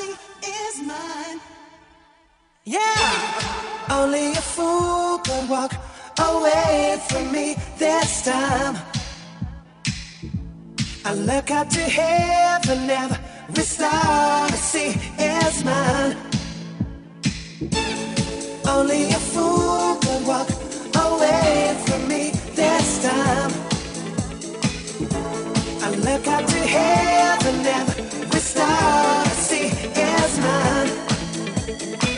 is mine. Yeah, only a fool could walk away from me this time. I look up to heaven, every star I see is mine. Only a fool could walk away from me this time. I look up to heaven, every star I